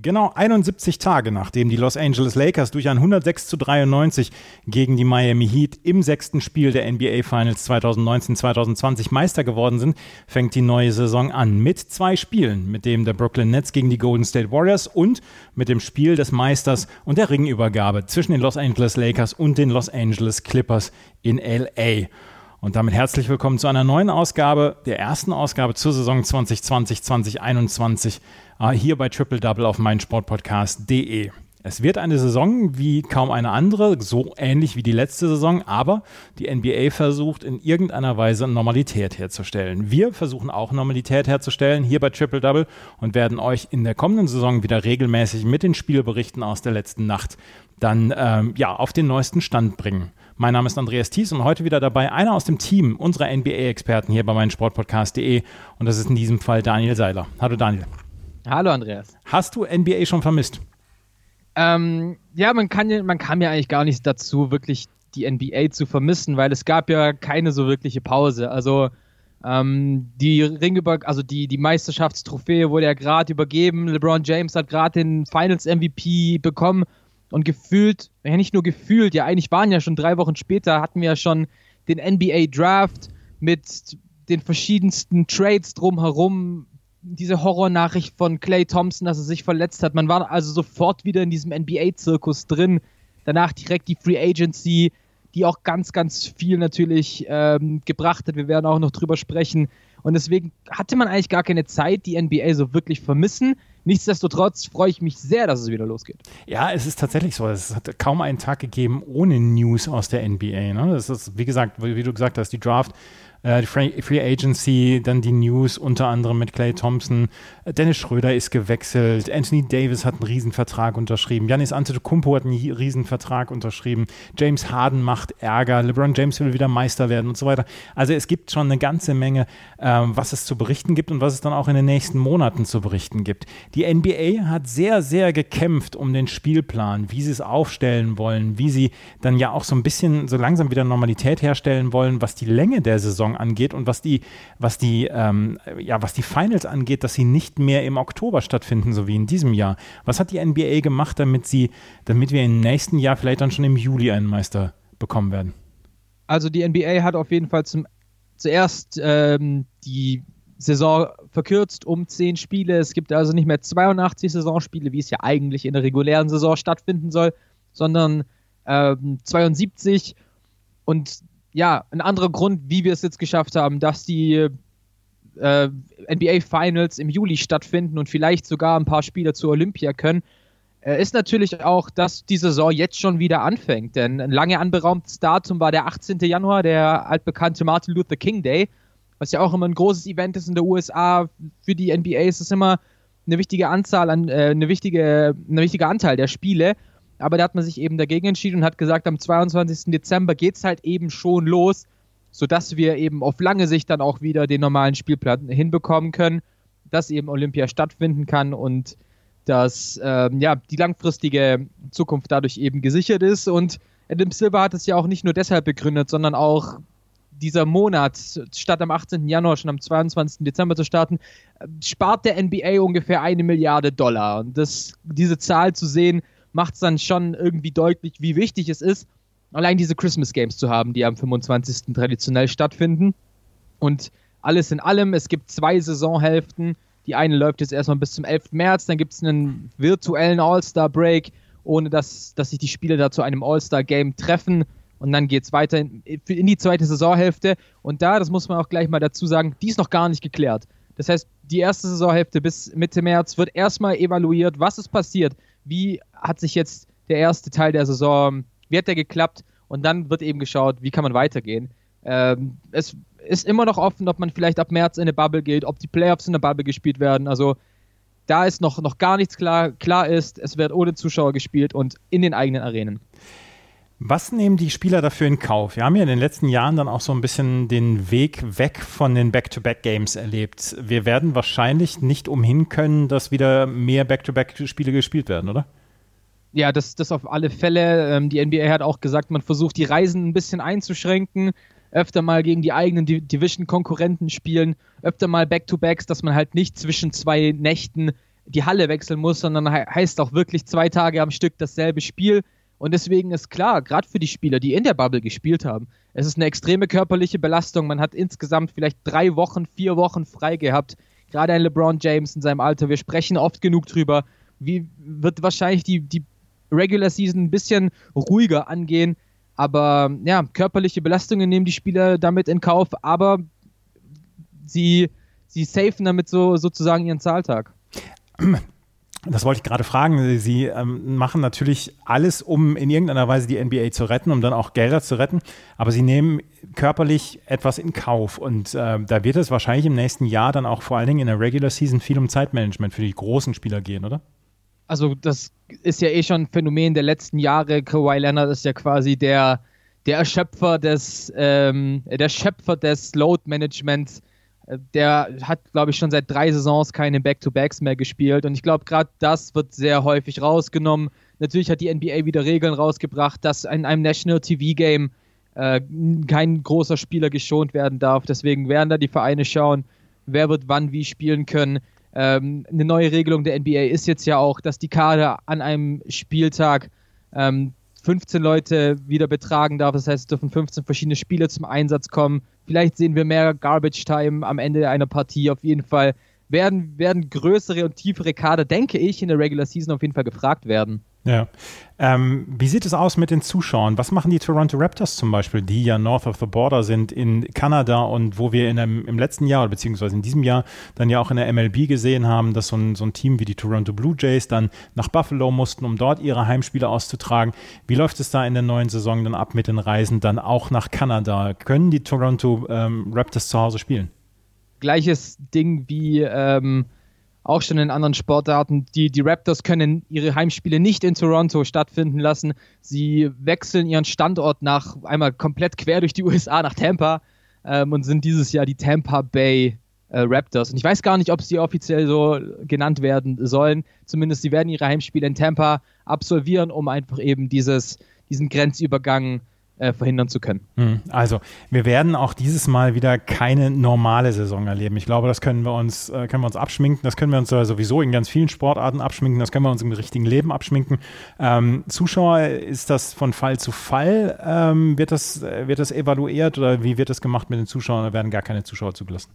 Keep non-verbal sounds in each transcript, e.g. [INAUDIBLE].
Genau 71 Tage nachdem die Los Angeles Lakers durch ein 106 zu 93 gegen die Miami Heat im sechsten Spiel der NBA Finals 2019-2020 Meister geworden sind, fängt die neue Saison an mit zwei Spielen, mit dem der Brooklyn Nets gegen die Golden State Warriors und mit dem Spiel des Meisters und der Ringübergabe zwischen den Los Angeles Lakers und den Los Angeles Clippers in LA. Und damit herzlich willkommen zu einer neuen Ausgabe, der ersten Ausgabe zur Saison 2020-2021 äh, hier bei Triple Double auf meinsportpodcast.de. Es wird eine Saison wie kaum eine andere, so ähnlich wie die letzte Saison, aber die NBA versucht in irgendeiner Weise Normalität herzustellen. Wir versuchen auch Normalität herzustellen hier bei Triple Double und werden euch in der kommenden Saison wieder regelmäßig mit den Spielberichten aus der letzten Nacht dann ähm, ja auf den neuesten Stand bringen. Mein Name ist Andreas Thies und heute wieder dabei einer aus dem Team unserer NBA-Experten hier bei meinem Sportpodcast.de und das ist in diesem Fall Daniel Seiler. Hallo Daniel. Hallo Andreas. Hast du NBA schon vermisst? Ähm, ja, man kann ja, man kam ja eigentlich gar nicht dazu, wirklich die NBA zu vermissen, weil es gab ja keine so wirkliche Pause. Also ähm, die Ringüber, also die, die Meisterschaftstrophäe wurde ja gerade übergeben. LeBron James hat gerade den Finals MVP bekommen und gefühlt, ja nicht nur gefühlt, ja eigentlich waren ja schon drei Wochen später, hatten wir ja schon den NBA Draft mit den verschiedensten Trades drumherum, diese Horrornachricht von Clay Thompson, dass er sich verletzt hat. Man war also sofort wieder in diesem NBA-Zirkus drin. Danach direkt die Free Agency, die auch ganz, ganz viel natürlich ähm, gebracht hat. Wir werden auch noch drüber sprechen. Und deswegen hatte man eigentlich gar keine Zeit, die NBA so wirklich vermissen. Nichtsdestotrotz freue ich mich sehr, dass es wieder losgeht. Ja, es ist tatsächlich so. Es hat kaum einen Tag gegeben ohne News aus der NBA. Ne? Das ist, wie gesagt, wie du gesagt hast, die Draft die Free Agency, dann die News unter anderem mit Clay Thompson. Äh, Dennis Schröder ist gewechselt. Anthony Davis hat einen Riesenvertrag unterschrieben. Janis Antetokounmpo hat einen Riesenvertrag unterschrieben. James Harden macht Ärger. LeBron James will wieder Meister werden und so weiter. Also es gibt schon eine ganze Menge, ähm, was es zu berichten gibt und was es dann auch in den nächsten Monaten zu berichten gibt. Die NBA hat sehr, sehr gekämpft um den Spielplan, wie sie es aufstellen wollen, wie sie dann ja auch so ein bisschen so langsam wieder Normalität herstellen wollen, was die Länge der Saison Angeht und was die, was die, ähm, ja, was die Finals angeht, dass sie nicht mehr im Oktober stattfinden, so wie in diesem Jahr. Was hat die NBA gemacht, damit sie, damit wir im nächsten Jahr vielleicht dann schon im Juli einen Meister bekommen werden? Also die NBA hat auf jeden Fall zum, zuerst ähm, die Saison verkürzt um zehn Spiele. Es gibt also nicht mehr 82 Saisonspiele, wie es ja eigentlich in der regulären Saison stattfinden soll, sondern ähm, 72. Und ja, ein anderer Grund, wie wir es jetzt geschafft haben, dass die äh, NBA Finals im Juli stattfinden und vielleicht sogar ein paar Spieler zur Olympia können, äh, ist natürlich auch, dass die Saison jetzt schon wieder anfängt. Denn ein lange anberaumtes Datum war der 18. Januar, der altbekannte Martin Luther King Day, was ja auch immer ein großes Event ist in der USA. Für die NBA ist es immer eine wichtige Anzahl an, äh, eine wichtige, ein wichtiger Anteil der Spiele aber da hat man sich eben dagegen entschieden und hat gesagt, am 22. Dezember geht es halt eben schon los, sodass wir eben auf lange Sicht dann auch wieder den normalen Spielplan hinbekommen können, dass eben Olympia stattfinden kann und dass ähm, ja, die langfristige Zukunft dadurch eben gesichert ist. Und Adam Silver hat es ja auch nicht nur deshalb begründet, sondern auch dieser Monat, statt am 18. Januar schon am 22. Dezember zu starten, spart der NBA ungefähr eine Milliarde Dollar. Und das, diese Zahl zu sehen, macht es dann schon irgendwie deutlich, wie wichtig es ist, allein diese Christmas Games zu haben, die am 25. traditionell stattfinden. Und alles in allem, es gibt zwei Saisonhälften. Die eine läuft jetzt erstmal bis zum 11. März, dann gibt es einen virtuellen All-Star-Break, ohne dass, dass sich die Spieler da zu einem All-Star-Game treffen. Und dann geht es weiter in, in die zweite Saisonhälfte. Und da, das muss man auch gleich mal dazu sagen, die ist noch gar nicht geklärt. Das heißt, die erste Saisonhälfte bis Mitte März wird erstmal evaluiert, was ist passiert wie hat sich jetzt der erste Teil der Saison, wie hat der geklappt? Und dann wird eben geschaut, wie kann man weitergehen. Ähm, es ist immer noch offen, ob man vielleicht ab März in eine Bubble geht, ob die Playoffs in der Bubble gespielt werden. Also da ist noch, noch gar nichts klar. Klar ist, es wird ohne Zuschauer gespielt und in den eigenen Arenen. Was nehmen die Spieler dafür in Kauf? Wir haben ja in den letzten Jahren dann auch so ein bisschen den Weg weg von den Back-to-Back-Games erlebt. Wir werden wahrscheinlich nicht umhin können, dass wieder mehr Back-to-Back-Spiele gespielt werden, oder? Ja, das, das auf alle Fälle. Ähm, die NBA hat auch gesagt, man versucht die Reisen ein bisschen einzuschränken, öfter mal gegen die eigenen Division-Konkurrenten spielen, öfter mal Back-to-Backs, dass man halt nicht zwischen zwei Nächten die Halle wechseln muss, sondern he heißt auch wirklich zwei Tage am Stück dasselbe Spiel. Und deswegen ist klar, gerade für die Spieler, die in der Bubble gespielt haben, es ist eine extreme körperliche Belastung. Man hat insgesamt vielleicht drei Wochen, vier Wochen frei gehabt. Gerade ein LeBron James in seinem Alter. Wir sprechen oft genug drüber. Wie wird wahrscheinlich die, die Regular Season ein bisschen ruhiger angehen. Aber ja, körperliche Belastungen nehmen die Spieler damit in Kauf, aber sie, sie safen damit so sozusagen ihren Zahltag. [CLEARS THROAT] Das wollte ich gerade fragen. Sie ähm, machen natürlich alles, um in irgendeiner Weise die NBA zu retten, um dann auch Gelder zu retten. Aber sie nehmen körperlich etwas in Kauf. Und äh, da wird es wahrscheinlich im nächsten Jahr dann auch vor allen Dingen in der Regular Season viel um Zeitmanagement für die großen Spieler gehen, oder? Also das ist ja eh schon ein Phänomen der letzten Jahre. Kawhi Leonard ist ja quasi der, der Schöpfer des, ähm, der Schöpfer des Load Managements der hat, glaube ich, schon seit drei Saisons keine Back-to-Backs mehr gespielt. Und ich glaube, gerade das wird sehr häufig rausgenommen. Natürlich hat die NBA wieder Regeln rausgebracht, dass in einem National TV-Game äh, kein großer Spieler geschont werden darf. Deswegen werden da die Vereine schauen, wer wird wann wie spielen können. Ähm, eine neue Regelung der NBA ist jetzt ja auch, dass die Kader an einem Spieltag ähm, 15 Leute wieder betragen darf. Das heißt, es dürfen 15 verschiedene Spieler zum Einsatz kommen. Vielleicht sehen wir mehr Garbage Time am Ende einer Partie. Auf jeden Fall werden, werden größere und tiefere Kader, denke ich, in der Regular Season auf jeden Fall gefragt werden. Ja. Ähm, wie sieht es aus mit den Zuschauern? Was machen die Toronto Raptors zum Beispiel, die ja north of the border sind in Kanada und wo wir in einem, im letzten Jahr, beziehungsweise in diesem Jahr, dann ja auch in der MLB gesehen haben, dass so ein, so ein Team wie die Toronto Blue Jays dann nach Buffalo mussten, um dort ihre Heimspiele auszutragen. Wie läuft es da in der neuen Saison dann ab mit den Reisen dann auch nach Kanada? Können die Toronto ähm, Raptors zu Hause spielen? Gleiches Ding wie ähm auch schon in anderen Sportarten. Die, die Raptors können ihre Heimspiele nicht in Toronto stattfinden lassen. Sie wechseln ihren Standort nach einmal komplett quer durch die [LAUGHS] USA nach Tampa ähm, und sind dieses Jahr die Tampa Bay äh, Raptors. Und ich weiß gar nicht, ob sie offiziell so genannt werden sollen. Zumindest sie werden ihre Heimspiele in Tampa absolvieren, um einfach eben dieses, diesen Grenzübergang äh, verhindern zu können. Hm, also, wir werden auch dieses Mal wieder keine normale Saison erleben. Ich glaube, das können wir uns, äh, können wir uns abschminken. Das können wir uns sowieso in ganz vielen Sportarten abschminken. Das können wir uns im richtigen Leben abschminken. Ähm, Zuschauer, ist das von Fall zu Fall? Ähm, wird, das, äh, wird das evaluiert oder wie wird das gemacht mit den Zuschauern? Da werden gar keine Zuschauer zugelassen?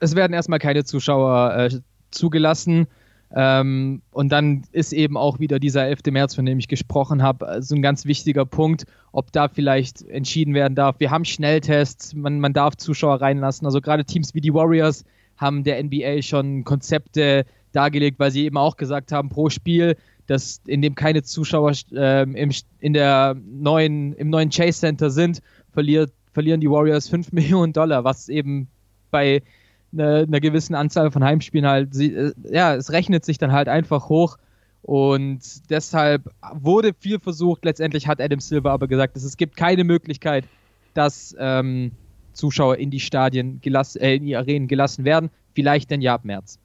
Es werden erstmal keine Zuschauer äh, zugelassen. Ähm, und dann ist eben auch wieder dieser 11. März, von dem ich gesprochen habe, so ein ganz wichtiger Punkt, ob da vielleicht entschieden werden darf. Wir haben Schnelltests, man, man darf Zuschauer reinlassen. Also gerade Teams wie die Warriors haben der NBA schon Konzepte dargelegt, weil sie eben auch gesagt haben, pro Spiel, dass in dem keine Zuschauer äh, im, in der neuen, im neuen Chase Center sind, verliert, verlieren die Warriors 5 [LAUGHS] Millionen Dollar, was eben bei einer, einer gewissen Anzahl von Heimspielen halt, sie, äh, ja, es rechnet sich dann halt einfach hoch. Und deshalb wurde viel versucht. Letztendlich hat Adam Silver aber gesagt, dass es gibt keine Möglichkeit, dass ähm, Zuschauer in die Stadien gelassen, äh, in die Arenen gelassen werden. Vielleicht dann ja ab März.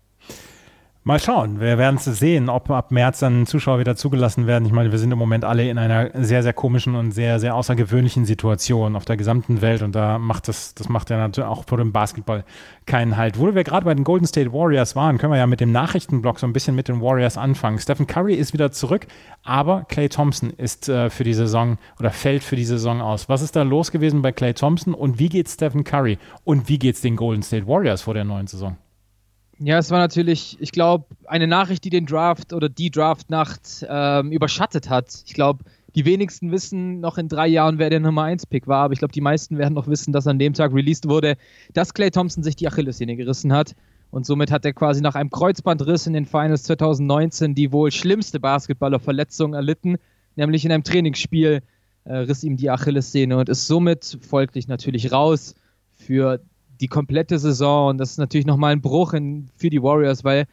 Mal schauen. Wir werden es sehen, ob ab März dann Zuschauer wieder zugelassen werden. Ich meine, wir sind im Moment alle in einer sehr, sehr komischen und sehr, sehr außergewöhnlichen Situation auf der gesamten Welt. Und da macht das, das macht ja natürlich auch vor dem Basketball keinen Halt. Wo wir gerade bei den Golden State Warriors waren, können wir ja mit dem Nachrichtenblock so ein bisschen mit den Warriors anfangen. Stephen Curry ist wieder zurück, aber Clay Thompson ist äh, für die Saison oder fällt für die Saison aus. Was ist da los gewesen bei Clay Thompson und wie geht's Stephen Curry und wie geht's den Golden State Warriors vor der neuen Saison? Ja, es war natürlich, ich glaube, eine Nachricht, die den Draft oder die Draftnacht ähm, überschattet hat. Ich glaube, die wenigsten wissen noch in drei Jahren, wer der Nummer 1-Pick war, aber ich glaube, die meisten werden noch wissen, dass an dem Tag released wurde, dass Clay Thompson sich die Achillessehne gerissen hat. Und somit hat er quasi nach einem Kreuzbandriss in den Finals 2019 die wohl schlimmste Basketballerverletzung erlitten, nämlich in einem Trainingsspiel äh, riss ihm die Achillessehne und ist somit folglich natürlich raus für die komplette Saison. Und das ist natürlich nochmal ein Bruch in, für die Warriors, weil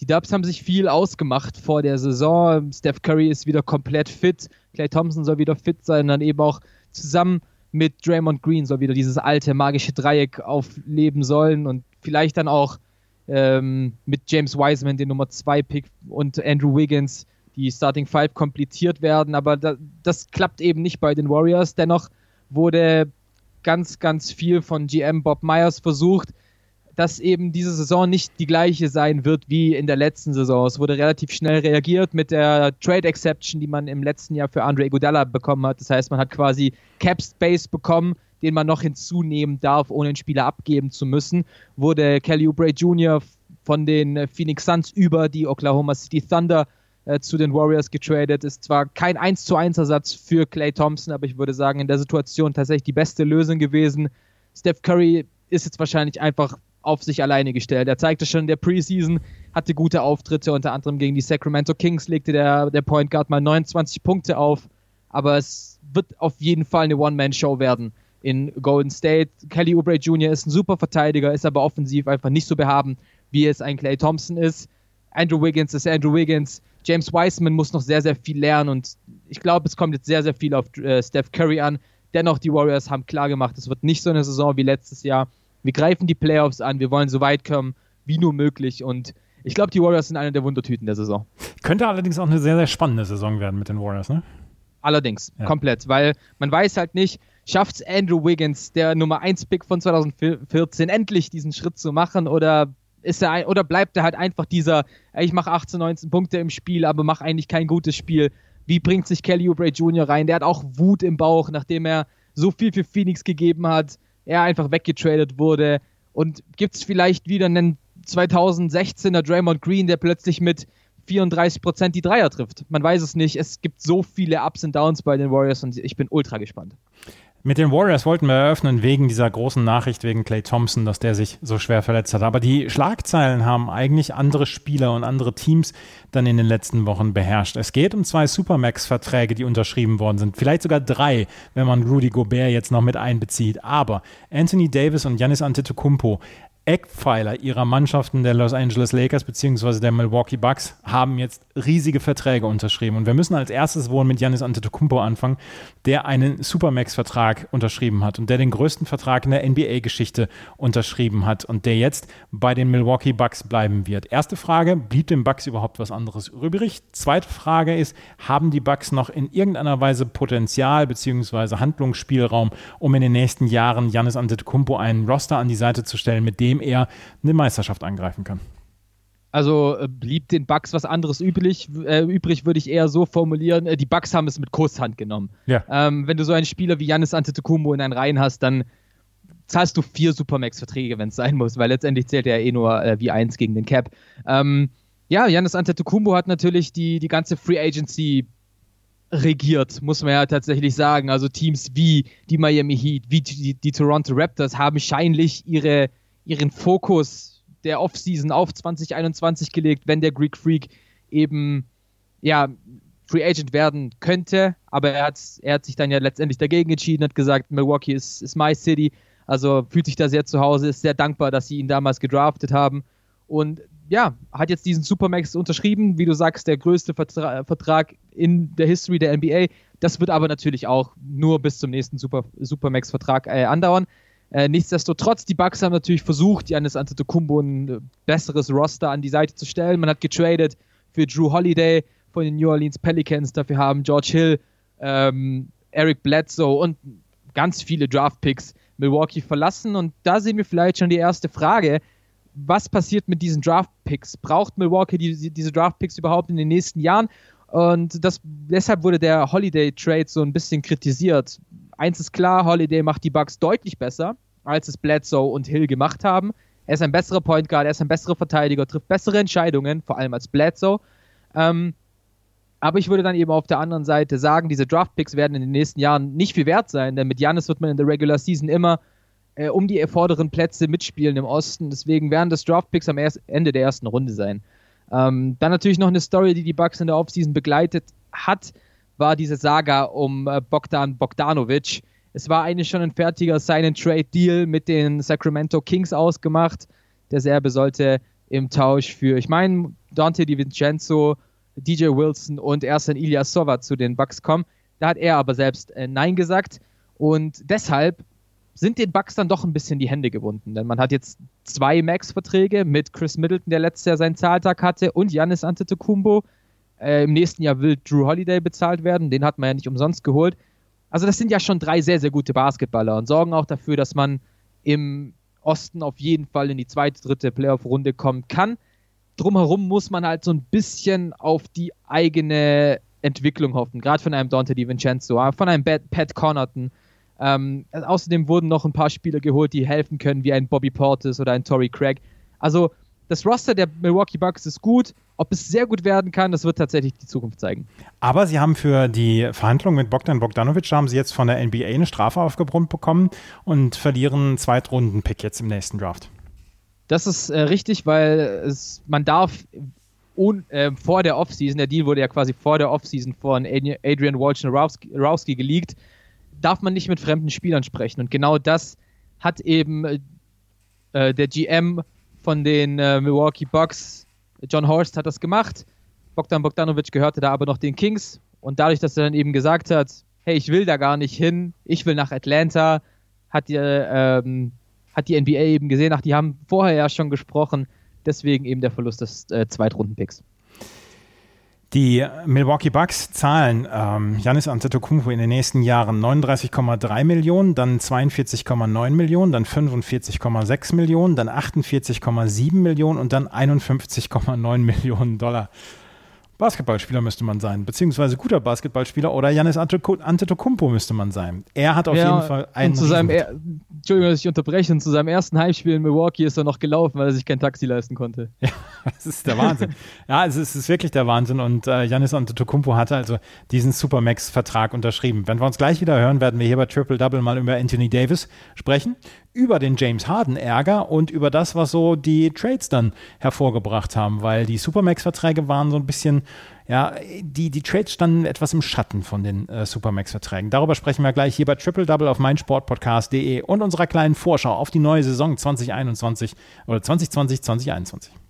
die Dubs haben sich viel ausgemacht vor der Saison. Steph Curry ist wieder komplett fit. Clay Thompson soll wieder fit sein. Dann eben auch zusammen mit Draymond Green soll wieder dieses alte magische Dreieck aufleben sollen. Und vielleicht dann auch ähm, mit James Wiseman, den Nummer 2 Pick, und Andrew Wiggins, die Starting Five kompliziert werden, aber da, das klappt eben nicht bei den Warriors. Dennoch wurde ganz, ganz viel von GM Bob Myers versucht, dass eben diese Saison nicht die gleiche sein wird wie in der letzten Saison. Es wurde relativ schnell reagiert mit der Trade Exception, die man im letzten Jahr für Andre Iguodala bekommen hat. Das heißt, man hat quasi Cap Space bekommen, den man noch hinzunehmen darf, ohne einen Spieler abgeben zu müssen. Wurde Kelly Oubre Jr. von den Phoenix Suns über die Oklahoma City Thunder äh, zu den Warriors getradet. Ist zwar kein 1 zu 1 Ersatz für Clay Thompson, aber ich würde sagen, in der Situation tatsächlich die beste Lösung gewesen. Steph Curry ist jetzt wahrscheinlich einfach auf sich alleine gestellt. Er zeigte schon in der Preseason, hatte gute Auftritte, unter anderem gegen die Sacramento Kings legte der, der Point Guard mal 29 Punkte auf, aber es wird auf jeden Fall eine One-Man-Show werden in Golden State. Kelly Oubre Jr. ist ein super Verteidiger, ist aber offensiv einfach nicht so behaben, wie es ein Clay Thompson ist. Andrew Wiggins ist Andrew Wiggins. James Wiseman muss noch sehr, sehr viel lernen und ich glaube, es kommt jetzt sehr, sehr viel auf äh, Steph Curry an. Dennoch, die Warriors haben klar gemacht, es wird nicht so eine Saison wie letztes Jahr. Wir greifen die Playoffs an, wir wollen so weit kommen wie nur möglich und ich glaube, die Warriors sind eine der Wundertüten der Saison. Könnte allerdings auch eine sehr, sehr spannende Saison werden mit den Warriors, ne? Allerdings, ja. komplett, weil man weiß halt nicht, schafft es Andrew Wiggins, der Nummer 1 Pick von 2014, endlich diesen Schritt zu machen oder ist er oder bleibt er halt einfach dieser, ich mache 18, 19 Punkte im Spiel, aber mache eigentlich kein gutes Spiel. Wie bringt sich Kelly Oubre Jr. rein? Der hat auch Wut im Bauch, nachdem er so viel für Phoenix gegeben hat er einfach weggetradet wurde. Und gibt es vielleicht wieder einen 2016er Draymond Green, der plötzlich mit 34 Prozent die Dreier trifft? Man weiß es nicht. Es gibt so viele Ups und Downs bei den Warriors und ich bin ultra gespannt. Mit den Warriors wollten wir eröffnen wegen dieser großen Nachricht wegen Clay Thompson, dass der sich so schwer verletzt hat. Aber die Schlagzeilen haben eigentlich andere Spieler und andere Teams dann in den letzten Wochen beherrscht. Es geht um zwei Supermax-Verträge, die unterschrieben worden sind. Vielleicht sogar drei, wenn man Rudy Gobert jetzt noch mit einbezieht. Aber Anthony Davis und Giannis Antetokounmpo Eckpfeiler ihrer Mannschaften der Los Angeles Lakers bzw. der Milwaukee Bucks haben jetzt riesige Verträge unterschrieben. Und wir müssen als erstes wohl mit Giannis Antetokounmpo anfangen, der einen Supermax-Vertrag unterschrieben hat und der den größten Vertrag in der NBA-Geschichte unterschrieben hat und der jetzt bei den Milwaukee Bucks bleiben wird. Erste Frage, blieb den Bucks überhaupt was anderes übrig? Zweite Frage ist, haben die Bucks noch in irgendeiner Weise Potenzial bzw. Handlungsspielraum, um in den nächsten Jahren Giannis Antetokounmpo einen Roster an die Seite zu stellen, mit dem dem er eine Meisterschaft angreifen kann. Also äh, blieb den Bucks was anderes übrig, äh, übrig, würde ich eher so formulieren. Äh, die Bucks haben es mit Kusshand genommen. Ja. Ähm, wenn du so einen Spieler wie Janis Antetokounmpo in deinen Reihen hast, dann zahlst du vier Supermax-Verträge, wenn es sein muss, weil letztendlich zählt er eh nur äh, wie eins gegen den Cap. Ähm, ja, Janis Antetokounmpo hat natürlich die, die ganze Free Agency regiert, muss man ja tatsächlich sagen. Also Teams wie die Miami Heat, wie die, die Toronto Raptors haben scheinlich ihre ihren Fokus der Offseason auf 2021 gelegt, wenn der Greek Freak eben ja Free Agent werden könnte, aber er hat, er hat sich dann ja letztendlich dagegen entschieden, hat gesagt, Milwaukee ist, ist my city, also fühlt sich da sehr zu Hause, ist sehr dankbar, dass sie ihn damals gedraftet haben und ja, hat jetzt diesen Supermax unterschrieben, wie du sagst, der größte Vertra Vertrag in der History der NBA. Das wird aber natürlich auch nur bis zum nächsten Super Supermax-Vertrag äh, andauern. Äh, nichtsdestotrotz, die Bucks haben natürlich versucht, Janis Antetokounmpo ein äh, besseres Roster an die Seite zu stellen. Man hat getradet für Drew Holiday von den New Orleans Pelicans. Dafür haben George Hill, ähm, Eric Bledsoe und ganz viele Draftpicks Milwaukee verlassen. Und da sehen wir vielleicht schon die erste Frage. Was passiert mit diesen Draftpicks? Braucht Milwaukee die, diese Draftpicks überhaupt in den nächsten Jahren? Und das, deshalb wurde der Holiday Trade so ein bisschen kritisiert eins ist klar, Holiday macht die Bugs deutlich besser, als es Bledsoe und Hill gemacht haben. Er ist ein besserer Point Guard, er ist ein besserer Verteidiger, trifft bessere Entscheidungen, vor allem als Bledsoe. Ähm, aber ich würde dann eben auf der anderen Seite sagen, diese Draftpicks werden in den nächsten Jahren nicht viel wert sein, denn mit Janis wird man in der Regular Season immer äh, um die vorderen Plätze mitspielen im Osten. Deswegen werden das Draftpicks am Ende der ersten Runde sein. Ähm, dann natürlich noch eine Story, die die Bucks in der Offseason begleitet hat war diese Saga um äh, Bogdan Bogdanovic. Es war eigentlich schon ein fertiger Sign-and-Trade-Deal mit den Sacramento Kings ausgemacht. Der Serbe sollte im Tausch für, ich meine, Dante DiVincenzo, DJ Wilson und Ersan Ilyasova zu den Bucks kommen. Da hat er aber selbst äh, Nein gesagt. Und deshalb sind den Bucks dann doch ein bisschen die Hände gebunden. Denn man hat jetzt zwei Max-Verträge mit Chris Middleton, der letztes Jahr seinen Zahltag hatte, und Janis Antetokounmpo, Äh, Im nächsten Jahr will Drew Holiday bezahlt werden. Den hat man ja nicht umsonst geholt. Also das sind ja schon drei sehr, sehr gute Basketballer und sorgen auch dafür, dass man im Osten auf jeden Fall in die zweite, dritte Playoff-Runde kommen kann. Drumherum muss man halt so ein bisschen auf die eigene Entwicklung hoffen, gerade von einem Dante DiVincenzo, von einem Pat Connaughton. Ähm, außerdem wurden noch ein paar Spieler geholt, die helfen können, wie ein Bobby Portis oder ein Torrey Craig. Also das Roster der Milwaukee Bucks ist gut. Ob es sehr gut werden kann, das wird tatsächlich die Zukunft zeigen. Aber sie haben für die Verhandlungen mit Bogdan Bogdanovic haben sie jetzt von der NBA eine Strafe aufgebrummt bekommen und verlieren einen Zweitrunden-Pick jetzt im nächsten Draft. Das ist äh, richtig, weil es, man darf un, äh, vor der Offseason, der Deal wurde ja quasi vor der Offseason von Adrian Wojnarowski geleakt, darf man nicht mit fremden Spielern sprechen. Und genau das hat eben äh, der GM von den äh, Milwaukee Bucks, John Horst, hat das gemacht. Bogdan Bogdanovic gehörte da aber noch den Kings. Und dadurch, dass er dann eben gesagt hat, hey, ich will da gar nicht hin, ich will nach Atlanta, hat die, ähm, hat die NBA eben gesehen, ach, die haben vorher ja schon gesprochen, deswegen eben der Verlust des äh, Zweitrunden-Picks. Die Milwaukee Bucks zahlen ähm, Janis Antetokounmpo in den nächsten Jahren 39,3 Millionen, dann 42,9 Millionen, dann 45,6 Millionen, dann 48,7 Millionen und dann 51,9 Millionen Dollar. Basketballspieler müsste man sein, beziehungsweise guter Basketballspieler oder Janis Antetokounmpo müsste man sein. Er hat auf ja, jeden Fall einen. zu seinem er Entschuldigung, dass ich unterbreche. Und zu seinem ersten Heimspiel in Milwaukee ist er noch gelaufen, weil er sich kein Taxi leisten konnte. [LAUGHS] Ja, das ist der Wahnsinn. [LAUGHS] ja, es ist, es ist, wirklich der Wahnsinn. Und äh, Janis Antetokounmpo hatte also diesen Supermax-Vertrag unterschrieben. Wenn wir uns gleich wieder hören, werden wir hier bei Triple Double mal über Anthony Davis sprechen über den James Harden Ärger und über das, was so die Trades dann hervorgebracht haben, weil die Supermax-Verträge waren so ein bisschen, ja, die, die Trades standen etwas im Schatten von den äh, Supermax-Verträgen. Darüber sprechen wir gleich hier bei Triple Double auf meinsportpodcast.de und unserer kleinen Vorschau auf die neue Saison 2021 oder 2020, 2021.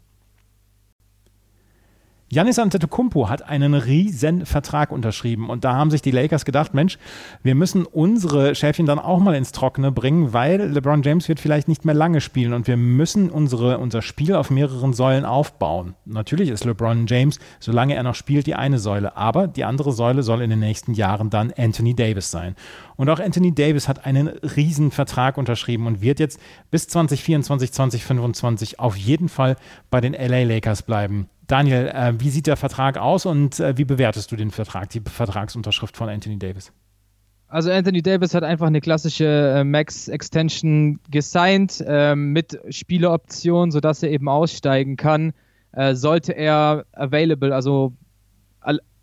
Janis Antetokounmpo hat einen riesen Vertrag unterschrieben und da haben sich die Lakers gedacht, Mensch, wir müssen unsere Schäfchen dann auch mal ins Trockene bringen, weil LeBron James wird vielleicht nicht mehr lange spielen und wir müssen unsere, unser Spiel auf mehreren Säulen aufbauen. Natürlich ist LeBron James, solange er noch spielt, die eine Säule, aber die andere Säule soll in den nächsten Jahren dann Anthony Davis sein. Und auch Anthony Davis hat einen riesen Vertrag unterschrieben und wird jetzt bis 2024, 2025 auf jeden Fall bei den LA Lakers bleiben. Daniel, äh, wie sieht der Vertrag aus und äh, wie bewertest du den Vertrag, die Vertragsunterschrift von Anthony Davis? Also Anthony Davis hat einfach eine klassische äh, Max-Extension gesigned äh, mit Spieleroption, sodass er eben aussteigen kann. Äh, sollte er available, also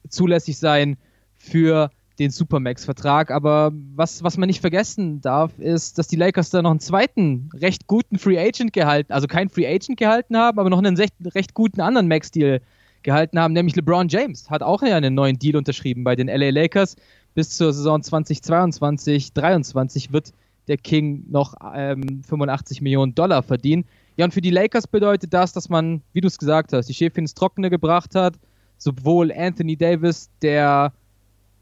zulässig sein für den Supermax-Vertrag. Aber was, was man nicht vergessen darf, ist, dass die Lakers da noch einen zweiten recht guten Free Agent gehalten, also kein Free Agent gehalten haben, aber noch einen recht, recht guten anderen Max-Deal gehalten haben, nämlich LeBron James hat auch einen neuen Deal unterschrieben bei den LA Lakers. Bis zur Saison 2022, 2023 wird der King noch ähm, 85 Millionen Dollar verdienen. Ja, und für die Lakers bedeutet das, dass man, wie du es gesagt hast, die Schäfchen ins Trockene gebracht hat. Sowohl Anthony Davis, der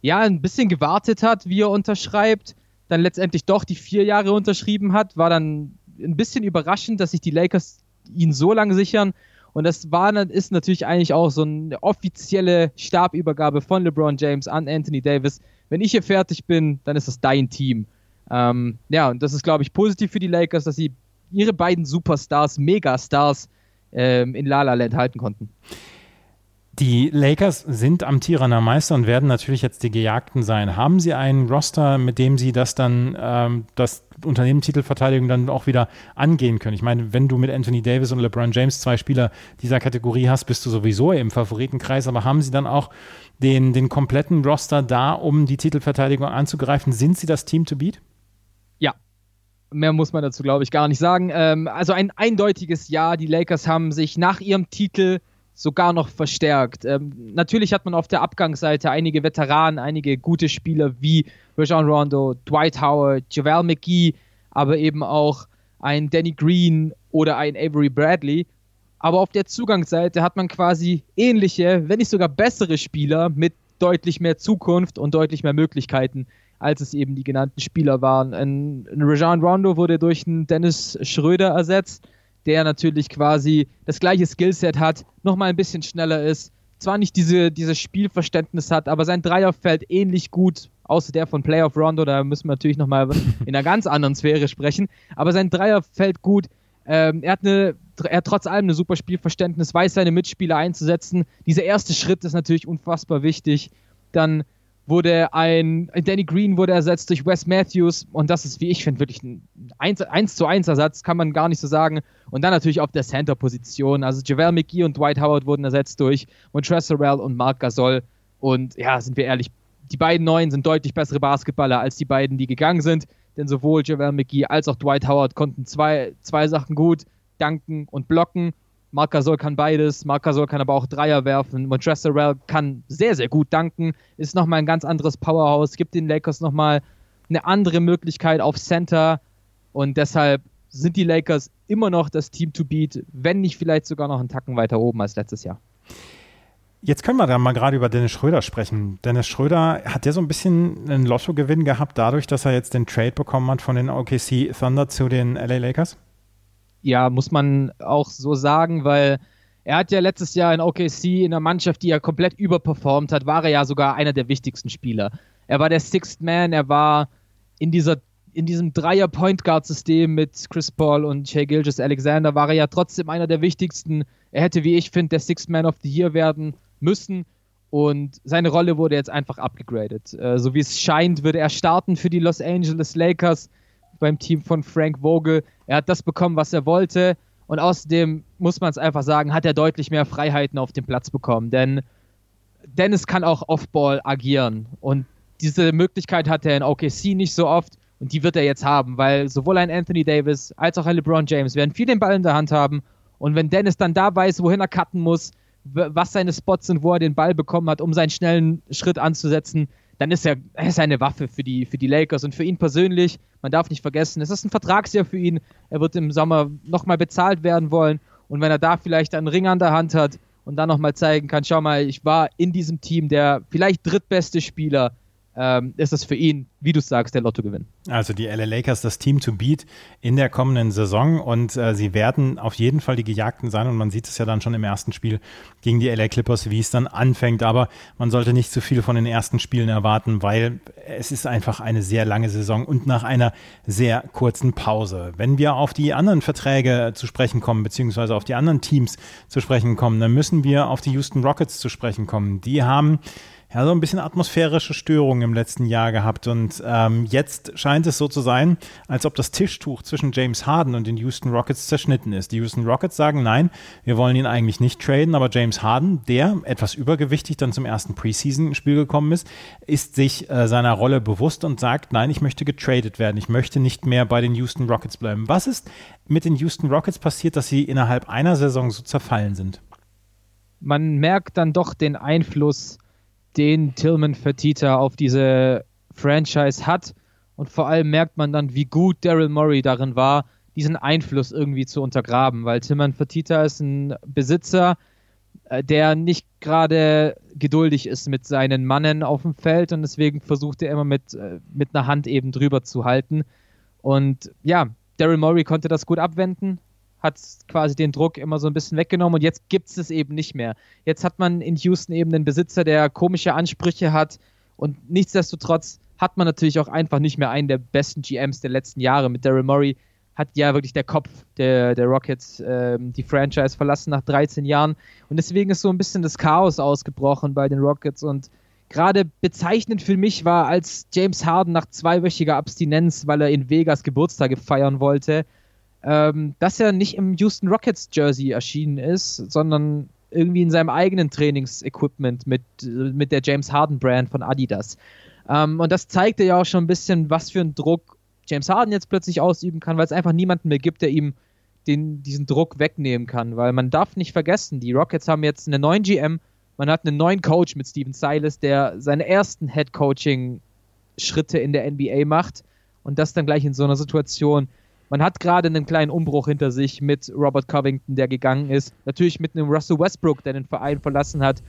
ja, ein bisschen gewartet hat, wie er unterschreibt, dann letztendlich doch die vier Jahre unterschrieben hat, war dann ein bisschen überraschend, dass sich die Lakers ihn so lange sichern. Und das war, ist natürlich eigentlich auch so eine offizielle Stabübergabe von LeBron James an Anthony Davis. Wenn ich hier fertig bin, dann ist das dein Team. Ähm, ja, und das ist, glaube ich, positiv für die Lakers, dass sie ihre beiden Superstars, Megastars ähm, in La La Land halten konnten. Die Lakers sind amtierender Meister und werden natürlich jetzt die Gejagten sein. Haben Sie einen Roster, mit dem Sie das dann, ähm, das Unternehmenstitelverteidigung dann auch wieder angehen können? Ich meine, wenn du mit Anthony Davis und LeBron James zwei Spieler dieser Kategorie hast, bist du sowieso im Favoritenkreis. Aber haben Sie dann auch den, den kompletten Roster da, um die Titelverteidigung anzugreifen? Sind Sie das Team to beat? Ja, mehr muss man dazu, glaube ich, gar nicht sagen. Ähm, also ein eindeutiges Ja. Die Lakers haben sich nach ihrem Titel sogar noch verstärkt. Ähm, natürlich hat man auf der Abgangsseite einige Veteranen, einige gute Spieler wie Rajon Rondo, Dwight Howard, JaVale McGee, aber eben auch ein Danny Green oder ein Avery Bradley. Aber auf der Zugangsseite hat man quasi ähnliche, wenn nicht sogar bessere Spieler mit deutlich mehr Zukunft und deutlich mehr Möglichkeiten, als es eben die genannten Spieler waren. Ein, ein Rajon Rondo wurde durch einen Dennis Schröder ersetzt der natürlich quasi das gleiche Skillset hat, nochmal ein bisschen schneller ist, zwar nicht diese, dieses Spielverständnis hat, aber sein Dreier fällt ähnlich gut, außer der von Playoff Rondo, da müssen wir natürlich nochmal [LAUGHS] in einer ganz anderen Sphäre sprechen, aber sein Dreier fällt gut. Ähm, er, hat eine, er hat trotz allem ein super Spielverständnis, weiß seine Mitspieler einzusetzen. Dieser erste Schritt ist natürlich unfassbar wichtig. Dann wurde ein Danny Green wurde ersetzt durch Wes Matthews und das ist, wie ich finde, wirklich ein 1, 1 zu 1 Ersatz, kann man gar nicht so sagen. Und dann natürlich auf der Center-Position. Also JaVale McGee und Dwight Howard wurden ersetzt durch Montrezl und Marc Gasol. Und ja, sind wir ehrlich, die beiden Neuen sind deutlich bessere Basketballer als die beiden, die gegangen sind. Denn sowohl JaVale McGee als auch Dwight Howard konnten zwei, zwei Sachen gut, danken und blocken. Marc Gasol kann beides. Marc Gasol kann aber auch Dreier werfen. Montrezl kann sehr, sehr gut danken. Ist nochmal ein ganz anderes Powerhouse. Gibt den Lakers nochmal eine andere Möglichkeit auf Center. Und deshalb sind die Lakers immer noch das Team to beat, wenn nicht vielleicht sogar noch einen Tacken weiter oben als letztes Jahr. Jetzt können wir dann mal gerade über Dennis Schröder sprechen. Dennis Schröder hat ja so ein bisschen einen Lottogewinn gehabt, dadurch, dass er jetzt den Trade bekommen hat von den OKC Thunder zu den LA Lakers? Ja, muss man auch so sagen, weil er hat ja letztes Jahr in OKC in einer Mannschaft, die er komplett überperformt hat, war er ja sogar einer der wichtigsten Spieler. Er war der Sixth Man, er war in dieser in diesem Dreier-Point Guard-System mit Chris Paul und Shea Gilgis Alexander war er ja trotzdem einer der wichtigsten. Er hätte, wie ich finde, der Sixth Man of the Year werden müssen. Und seine Rolle wurde jetzt einfach abgegradet. Äh, so wie es scheint, würde er starten für die Los Angeles Lakers beim Team von Frank Vogel. Er hat das bekommen, was er wollte. Und außerdem muss man es einfach sagen, hat er deutlich mehr Freiheiten auf dem Platz bekommen. Denn Dennis kann auch Offball agieren. Und diese Möglichkeit hat er in OKC nicht so oft. Und die wird er jetzt haben, weil sowohl ein Anthony Davis als auch ein LeBron James werden viel den Ball in der Hand haben. Und wenn Dennis dann da weiß, wohin er cutten muss, was seine Spots sind, wo er den Ball bekommen hat, um seinen schnellen Schritt anzusetzen, dann ist er, er ist eine Waffe für die, für die Lakers und für ihn persönlich. Man darf nicht vergessen, es ist ein Vertragsjahr für ihn. Er wird im Sommer nochmal bezahlt werden wollen. Und wenn er da vielleicht einen Ring an der Hand hat und dann nochmal zeigen kann, schau mal, ich war in diesem Team der vielleicht drittbeste Spieler ähm, ist es für ihn, wie du sagst, der Lottogewinn. Also die LA Lakers, das Team to beat in der kommenden Saison und äh, sie werden auf jeden Fall die Gejagten sein und man sieht es ja dann schon im ersten Spiel gegen die LA Clippers, wie es dann anfängt, aber man sollte nicht zu viel von den ersten Spielen erwarten, weil es ist einfach eine sehr lange Saison und nach einer sehr kurzen Pause. Wenn wir auf die anderen Verträge zu sprechen kommen, beziehungsweise auf die anderen Teams zu sprechen kommen, dann müssen wir auf die Houston Rockets zu sprechen kommen. Die haben ja, so ein bisschen atmosphärische Störungen im letzten Jahr gehabt. Und ähm, jetzt scheint es so zu sein, als ob das Tischtuch zwischen James Harden und den Houston Rockets zerschnitten ist. Die Houston Rockets sagen, nein, wir wollen ihn eigentlich nicht traden, aber James Harden, der etwas übergewichtig dann zum ersten Preseason-Spiel gekommen ist, ist sich äh, seiner Rolle bewusst und sagt, nein, ich möchte getradet werden. Ich möchte nicht mehr bei den Houston Rockets bleiben. Was ist mit den Houston Rockets passiert, dass sie innerhalb einer Saison so zerfallen sind? Man merkt dann doch den Einfluss den Tillman Fertitta auf diese Franchise hat. Und vor allem merkt man dann, wie gut Daryl Morey darin war, diesen Einfluss irgendwie zu untergraben, weil Tillman Fertitta ist ein Besitzer, äh, der nicht gerade geduldig ist mit seinen Mannen auf dem Feld und deswegen versucht er immer mit, äh, mit einer Hand eben drüber zu halten. Und ja, Daryl Morey konnte das gut abwenden, hat quasi den Druck immer so ein bisschen weggenommen und jetzt gibt es es eben nicht mehr. Jetzt hat man in Houston eben einen Besitzer, der komische Ansprüche hat und nichtsdestotrotz hat man natürlich auch einfach nicht mehr einen der besten GMs der letzten Jahre. Mit Daryl Murray hat ja wirklich der Kopf der, der Rockets ähm, die Franchise verlassen nach 13 Jahren und deswegen ist so ein bisschen das Chaos ausgebrochen bei den Rockets und gerade bezeichnend für mich war, als James Harden nach zweiwöchiger Abstinenz, weil er in Vegas Geburtstage feiern wollte, ähm, dass er nicht im Houston Rockets Jersey erschienen ist, sondern irgendwie in seinem eigenen Trainingsequipment mit, mit der James Harden Brand von Adidas. Ähm, und das zeigte ja auch schon ein bisschen, was für einen Druck James Harden jetzt plötzlich ausüben kann, weil es einfach niemanden mehr gibt, der ihm den, diesen Druck wegnehmen kann. Weil man darf nicht vergessen, die Rockets haben jetzt einen neuen GM, man hat einen neuen Coach mit Steven Silas, der seine ersten Head Coaching Schritte in der NBA macht und das dann gleich in so einer Situation man hat gerade einen kleinen Umbruch hinter sich mit Robert Covington, der gegangen ist. Natürlich mit einem Russell Westbrook, der den Verein verlassen hat,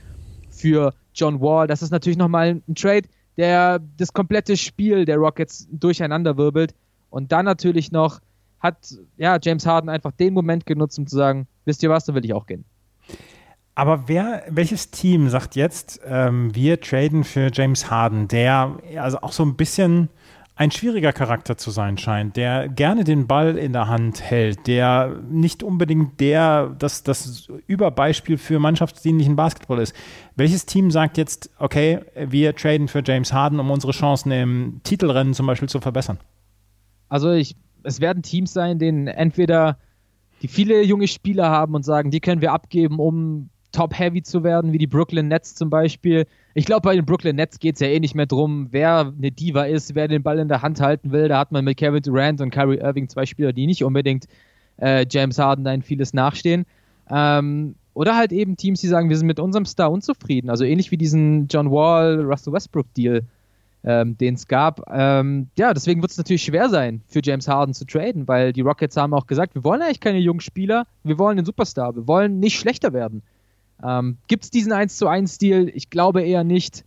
für John Wall. Das ist natürlich nochmal ein Trade, der das komplette Spiel der Rockets durcheinander wirbelt. Und dann natürlich noch hat ja, James Harden einfach den Moment genutzt, um zu sagen, wisst ihr was, da will ich auch gehen. Aber wer, welches Team sagt jetzt, ähm, wir traden für James Harden, der also auch so ein bisschen ein schwieriger Charakter zu sein scheint, der gerne den Ball in der Hand hält, der nicht unbedingt der, das, das Überbeispiel für mannschaftsdienlichen Basketball ist. Welches Team sagt jetzt, okay, wir traden für James Harden, um unsere Chancen im Titelrennen zum Beispiel zu verbessern? Also ich, es werden Teams sein, denen entweder die viele junge Spieler haben und sagen, die können wir abgeben, um top-heavy zu werden, wie die Brooklyn Nets zum Beispiel. Ich glaube, bei den Brooklyn Nets geht es ja eh nicht mehr drum, wer eine Diva ist, wer den Ball in der Hand halten will. Da hat man mit Kevin Durant und Kyrie Irving zwei Spieler, die nicht unbedingt äh, James Harden da in vieles nachstehen. Ähm, oder halt eben Teams, die sagen, wir sind mit unserem Star unzufrieden. Also ähnlich wie diesen John Wall, Russell Westbrook Deal, ähm, den es gab. Ähm, ja, deswegen wird es natürlich schwer sein, für James Harden zu traden, weil die Rockets haben auch gesagt, wir wollen eigentlich keine jungen Spieler, wir wollen einen Superstar, wir wollen nicht schlechter werden. Ähm, Gibt es diesen 1 zu 1 Stil? Ich glaube eher nicht.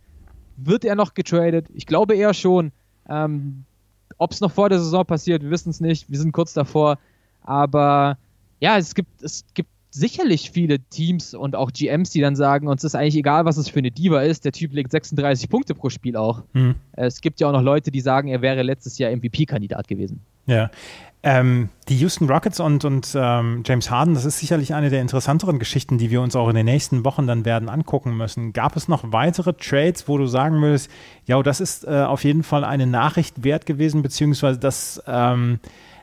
Wird er noch getradet? Ich glaube eher schon. Ähm, Ob es noch vor der Saison passiert, wir wissen es nicht. Wir sind kurz davor. Aber ja, es gibt, es gibt sicherlich viele Teams und auch GMs, die dann sagen, uns ist eigentlich egal, was es für eine Diva ist. Der Typ legt 36 Punkte pro Spiel auch. Mhm. Es gibt ja auch noch Leute, die sagen, er wäre letztes Jahr MVP-Kandidat gewesen. Ja. Ähm, die Houston Rockets und, und ähm, James Harden, das ist sicherlich eine der interessanteren Geschichten, die wir uns auch in den nächsten Wochen dann werden angucken müssen. Gab es noch weitere Trades, wo du sagen würdest, ja, das ist äh, auf jeden Fall eine Nachricht wert gewesen, beziehungsweise das, ähm,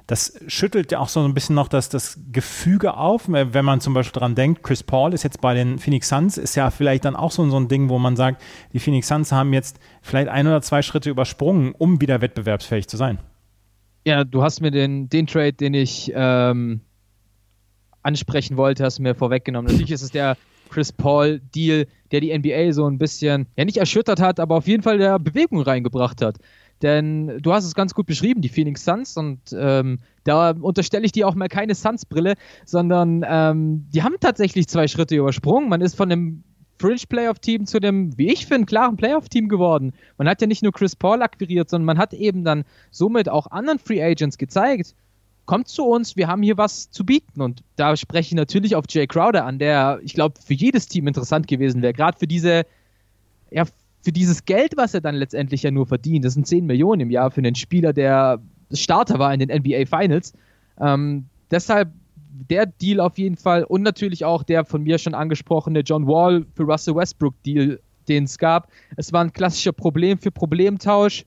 das schüttelt ja auch so ein bisschen noch das, das Gefüge auf, wenn man zum Beispiel daran denkt, Chris Paul ist jetzt bei den Phoenix Suns, ist ja vielleicht dann auch so, so ein Ding, wo man sagt, die Phoenix Suns haben jetzt vielleicht ein oder zwei Schritte übersprungen, um wieder wettbewerbsfähig zu sein. Ja, du hast mir den, den Trade, den ich ähm, ansprechen wollte, hast mir vorweggenommen. Natürlich ist es der Chris Paul Deal, der die NBA so ein bisschen, ja nicht erschüttert hat, aber auf jeden Fall der Bewegung reingebracht hat. Denn du hast es ganz gut beschrieben, die Phoenix Suns, und ähm, da unterstelle ich dir auch mal keine Suns-Brille, sondern ähm, die haben tatsächlich zwei Schritte übersprungen. Man ist von einem Fringe-Playoff-Team zu dem, wie ich finde, klaren Playoff-Team geworden. Man hat ja nicht nur Chris Paul akquiriert, sondern man hat eben dann somit auch anderen Free Agents gezeigt, kommt zu uns, wir haben hier was zu bieten. Und da spreche ich natürlich auf Jay Crowder an, der, ich glaube, für jedes Team interessant gewesen wäre. Gerade für diese, ja, für dieses Geld, was er dann letztendlich ja nur verdient. Das sind 10 Millionen im Jahr für einen Spieler, der Starter war in den NBA Finals. Ähm, deshalb der Deal auf jeden Fall und natürlich auch der von mir schon angesprochene John Wall für Russell Westbrook Deal, den es gab. Es war ein klassischer Problem für Problemtausch.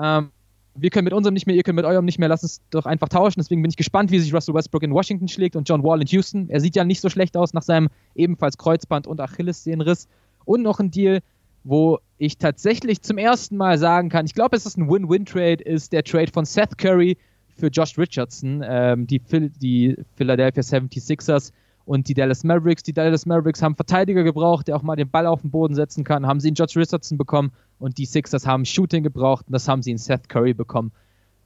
Ähm, wir können mit unserem nicht mehr, ihr könnt mit eurem nicht mehr, lasst uns doch einfach tauschen. Deswegen bin ich gespannt, wie sich Russell Westbrook in Washington schlägt und John Wall in Houston. Er sieht ja nicht so schlecht aus nach seinem ebenfalls Kreuzband- und Achillessehnenriss. Und noch ein Deal, wo ich tatsächlich zum ersten Mal sagen kann, ich glaube, es ist ein Win-Win-Trade, ist der Trade von Seth Curry für Josh Richardson, ähm, die, Phil die Philadelphia 76ers und die Dallas Mavericks. Die Dallas Mavericks haben Verteidiger gebraucht, der auch mal den Ball auf den Boden setzen kann, haben sie in Josh Richardson bekommen und die Sixers haben Shooting gebraucht und das haben sie in Seth Curry bekommen.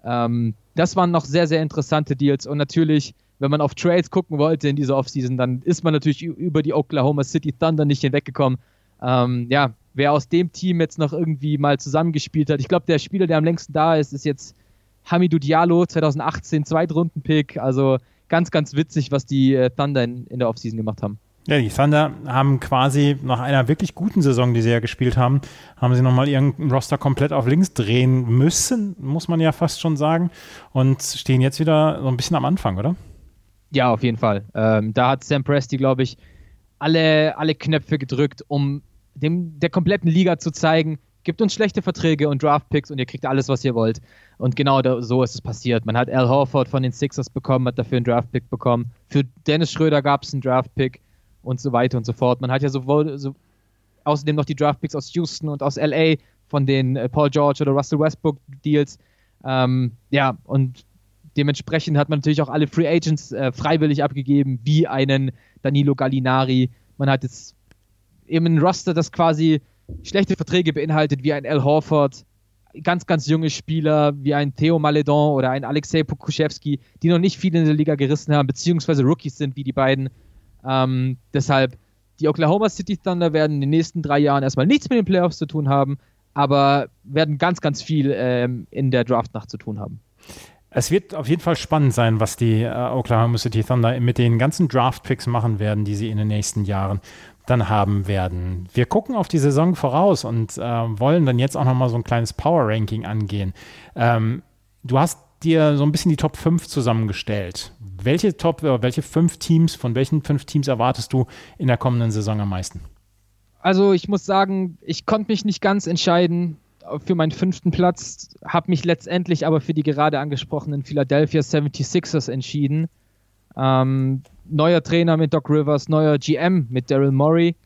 Ähm, das waren noch sehr, sehr interessante Deals und natürlich, wenn man auf Trades gucken wollte in dieser Offseason, dann ist man natürlich über die Oklahoma City Thunder nicht hinweggekommen. Ähm, ja, wer aus dem Team jetzt noch irgendwie mal zusammengespielt hat, ich glaube, der Spieler, der am längsten da ist, ist jetzt Hamidou Diallo, 2018 Zweitrunden-Pick. Also ganz, ganz witzig, was die äh, Thunder in, in der Offseason gemacht haben. Ja, die Thunder haben quasi nach einer wirklich guten Saison, die sie ja gespielt haben, haben sie nochmal ihren Roster komplett auf links drehen müssen, muss man ja fast schon sagen, und stehen jetzt wieder so ein bisschen am Anfang, oder? Ja, auf jeden Fall. Ähm, da hat Sam Presti, glaube ich, alle, alle Knöpfe gedrückt, um dem, der kompletten Liga zu zeigen, Gibt uns schlechte Verträge und Draftpicks und ihr kriegt alles, was ihr wollt. Und genau da, so ist es passiert. Man hat Al Horford von den Sixers bekommen, hat dafür einen Draftpick bekommen. Für Dennis Schröder gab es einen Draftpick und so weiter und so fort. Man hat ja sowohl so, außerdem noch die Draftpicks aus Houston und aus LA von den äh, Paul George oder Russell Westbrook Deals. Ähm, ja, und dementsprechend hat man natürlich auch alle Free Agents äh, freiwillig abgegeben, wie einen Danilo Gallinari. Man hat jetzt eben ein Roster, das quasi schlechte Verträge beinhaltet, wie ein Al Horford, ganz, ganz junge Spieler wie ein Theo Maledon oder ein Alexei Pokuschewski, die noch nicht viel in der Liga gerissen haben, beziehungsweise Rookies sind wie die beiden. Ähm, deshalb, die Oklahoma City Thunder werden in den nächsten drei Jahren erstmal nichts mit den Playoffs zu tun haben, aber werden ganz, ganz viel ähm, in der Draftnacht zu tun haben. Es wird auf jeden Fall spannend sein, was die äh, Oklahoma City Thunder mit den ganzen Draft-Picks machen werden, die sie in den nächsten Jahren dann haben werden. Wir gucken auf die Saison voraus und äh, wollen dann jetzt auch nochmal so ein kleines Power-Ranking angehen. Ähm, du hast dir so ein bisschen die Top 5 zusammengestellt. Welche Top, äh, welche fünf Teams, von welchen fünf Teams erwartest du in der kommenden Saison am meisten? Also ich muss sagen, ich konnte mich nicht ganz entscheiden für meinen fünften Platz, habe mich letztendlich aber für die gerade angesprochenen Philadelphia 76ers entschieden. Ähm, neuer Trainer mit Doc Rivers, neuer GM mit Daryl Morey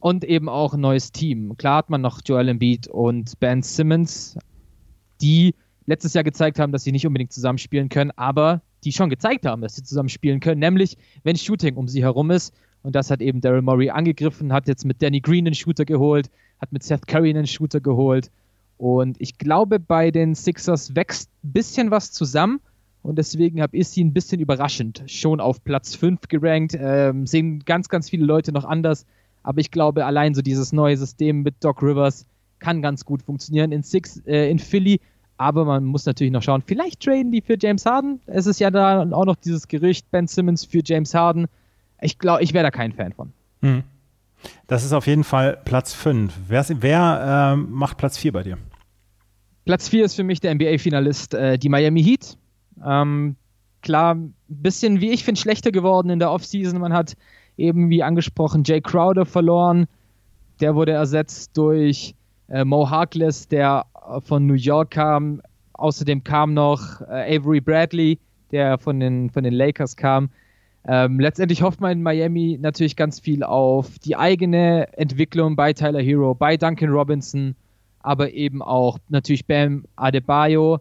und eben auch ein neues Team. Klar hat man noch Joel Embiid und Ben Simmons, die letztes Jahr gezeigt haben, dass sie nicht unbedingt zusammenspielen können, aber die schon gezeigt haben, dass sie zusammenspielen können, nämlich wenn Shooting um sie herum ist. Und das hat eben Daryl Morey angegriffen, hat jetzt mit Danny Green einen Shooter geholt, hat mit Seth Curry einen Shooter geholt. Und ich glaube, bei den Sixers wächst ein bisschen was zusammen. Und deswegen habe ich sie ein bisschen überraschend schon auf Platz 5 gerankt. Ähm, sehen ganz, ganz viele Leute noch anders. Aber ich glaube, allein so dieses neue System mit Doc Rivers kann ganz gut funktionieren in, Six, äh, in Philly. Aber man muss natürlich noch schauen, vielleicht traden die für James Harden. Es ist ja da auch noch dieses Gerücht, Ben Simmons für James Harden. Ich glaube, ich wäre da kein Fan von. Hm. Das ist auf jeden Fall Platz 5. Wer, wer äh, macht Platz 4 bei dir? Platz 4 ist für mich der NBA-Finalist, äh, die Miami Heat. Ähm, klar, ein bisschen, wie ich finde, schlechter geworden in der Offseason. Man hat eben, wie angesprochen, Jay Crowder verloren. Der wurde ersetzt durch äh, Mo Harkless, der von New York kam. Außerdem kam noch äh, Avery Bradley, der von den, von den Lakers kam. Ähm, letztendlich hofft man in Miami natürlich ganz viel auf die eigene Entwicklung bei Tyler Hero, bei Duncan Robinson, aber eben auch natürlich Bam Adebayo.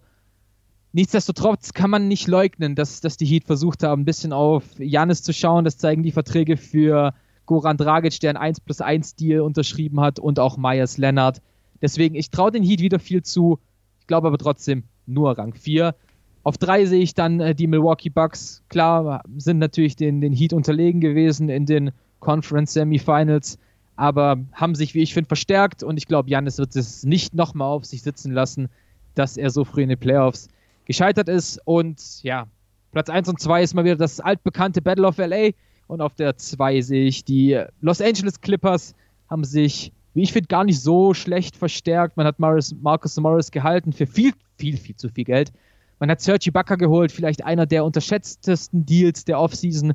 Nichtsdestotrotz kann man nicht leugnen, dass, dass die Heat versucht haben, ein bisschen auf Janis zu schauen. Das zeigen die Verträge für Goran Dragic, der einen 1 plus 1 Deal unterschrieben hat und auch Myers Leonard. Deswegen, ich traue den Heat wieder viel zu. Ich glaube aber trotzdem nur Rang 4. Auf drei sehe ich dann äh, die Milwaukee Bucks. Klar, sind natürlich den, den Heat unterlegen gewesen in den Conference Semifinals, aber haben sich, wie ich finde, verstärkt und ich glaube, Janis wird es nicht nochmal auf sich sitzen lassen, dass er so früh in den Playoffs gescheitert ist. Und ja, Platz 1 und 2 ist mal wieder das altbekannte Battle of LA. Und auf der 2 sehe ich die Los Angeles Clippers haben sich, wie ich finde, gar nicht so schlecht verstärkt. Man hat Morris, Marcus Morris gehalten für viel, viel, viel zu viel Geld. Man hat Sergi Bakker geholt, vielleicht einer der unterschätztesten Deals der Offseason.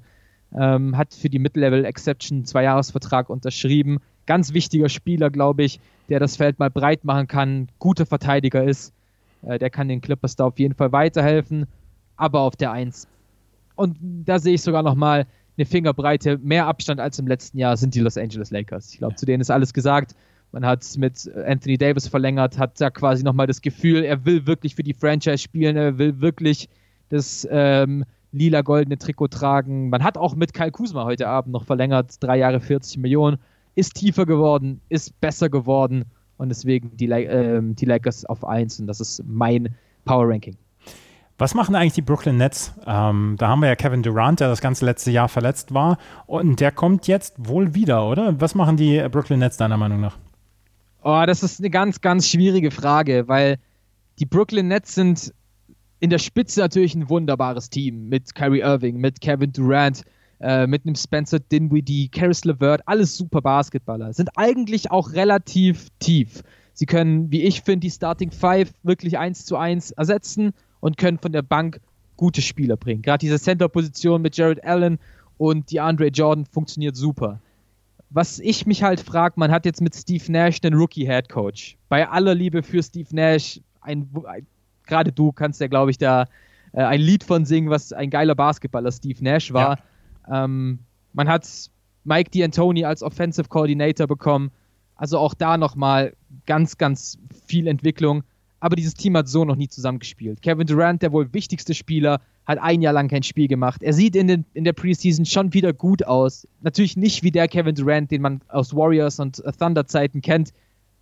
Ähm, hat für die Mid-Level Exception einen Zweijahresvertrag unterschrieben. Ganz wichtiger Spieler, glaube ich, der das Feld mal breit machen kann, guter Verteidiger ist. Äh, der kann den Clippers da auf jeden Fall weiterhelfen. Aber auf der 1. Und da sehe ich sogar nochmal eine Fingerbreite, mehr Abstand als im letzten Jahr sind die Los Angeles Lakers. Ich glaube, zu denen ist alles gesagt. Man hat mit Anthony Davis verlängert, hat da quasi nochmal das Gefühl, er will wirklich für die Franchise spielen, er will wirklich das ähm, lila-goldene Trikot tragen. Man hat auch mit Kyle Kuzma heute Abend noch verlängert, drei Jahre 40 Millionen, ist tiefer geworden, ist besser geworden und deswegen die, äh, die Lakers auf 1 und das ist mein Power Ranking. Was machen eigentlich die Brooklyn Nets? Ähm, da haben wir ja Kevin Durant, der das ganze letzte Jahr verletzt war und der kommt jetzt wohl wieder, oder? Was machen die Brooklyn Nets deiner Meinung nach? Oh, das ist eine ganz, ganz schwierige Frage, weil die Brooklyn Nets sind in der Spitze natürlich ein wunderbares Team mit Kyrie Irving, mit Kevin Durant, äh, mit einem Spencer Dinwiddie, Karis LeVert, alles super Basketballer. Sind eigentlich auch relativ tief. Sie können, wie ich finde, die Starting Five wirklich eins zu eins ersetzen und können von der Bank gute Spieler bringen. Gerade diese Center-Position mit Jared Allen und die Andre Jordan funktioniert super was ich mich halt frage, man hat jetzt mit Steve Nash den Rookie-Head Coach. Bei aller Liebe für Steve Nash, ein, ein gerade du kannst ja, glaube ich, da äh, ein Lied von singen, was ein geiler Basketballer Steve Nash war. Ja. Ähm, man hat Mike D'Antoni als Offensive Coordinator bekommen. Also auch da nochmal ganz, ganz viel Entwicklung. Aber dieses Team hat so noch nie zusammengespielt. Kevin Durant, der wohl wichtigste Spieler, hat ein Jahr lang kein Spiel gemacht. Er sieht in, den, in der Preseason schon wieder gut aus. Natürlich nicht wie der Kevin Durant, den man aus Warriors und Thunder-Zeiten kennt,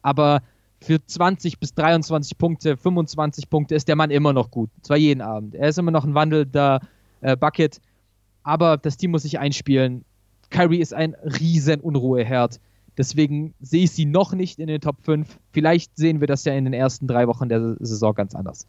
aber für 20 bis 23 Punkte, 25 Punkte ist der Mann immer noch gut. Zwar jeden Abend. Er ist immer noch ein wandelnder äh, Bucket, aber das Team muss sich einspielen. Kyrie ist ein riesen Unruheherd. Deswegen sehe ich sie noch nicht in den Top 5. Vielleicht sehen wir das ja in den ersten drei Wochen der Saison ganz anders.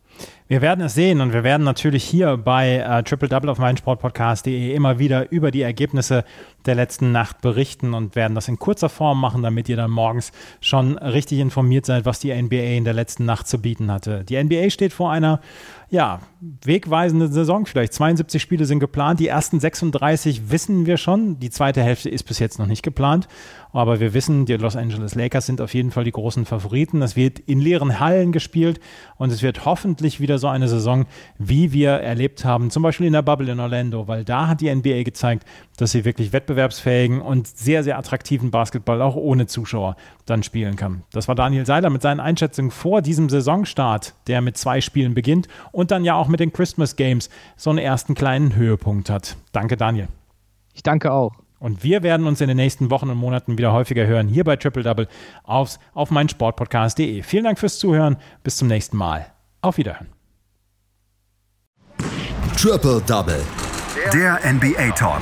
Wir werden es sehen und wir werden natürlich hier bei äh, Triple Double auf meinsportpodcast.de immer wieder über die Ergebnisse der letzten Nacht berichten und werden das in kurzer Form machen, damit ihr dann morgens schon richtig informiert seid, was die NBA in der letzten Nacht zu bieten hatte. Die NBA steht vor einer ja, wegweisende Saison vielleicht. 72 Spiele sind geplant. Die ersten 36 wissen wir schon. Die zweite Hälfte ist bis jetzt noch nicht geplant. Aber wir wissen, die Los Angeles Lakers sind auf jeden Fall die großen Favoriten. Es wird in leeren Hallen gespielt und es wird hoffentlich wieder so eine Saison, wie wir erlebt haben, zum Beispiel in der Bubble in Orlando, weil da hat die NBA gezeigt, dass sie wirklich wettbewerbsfähigen und sehr, sehr attraktiven Basketball auch ohne Zuschauer dann spielen kann. Das war Daniel Seiler mit seinen Einschätzungen vor diesem Saisonstart, der mit zwei Spielen beginnt und dann ja auch mit den Christmas Games so einen ersten kleinen Höhepunkt hat. Danke, Daniel. Ich danke auch. Und wir werden uns in den nächsten Wochen und Monaten wieder häufiger hören, hier bei Triple Double aufs, auf meinsportpodcast.de. Vielen Dank fürs Zuhören. Bis zum nächsten Mal. Auf Wiederhören. Triple Double. Der NBA Talk.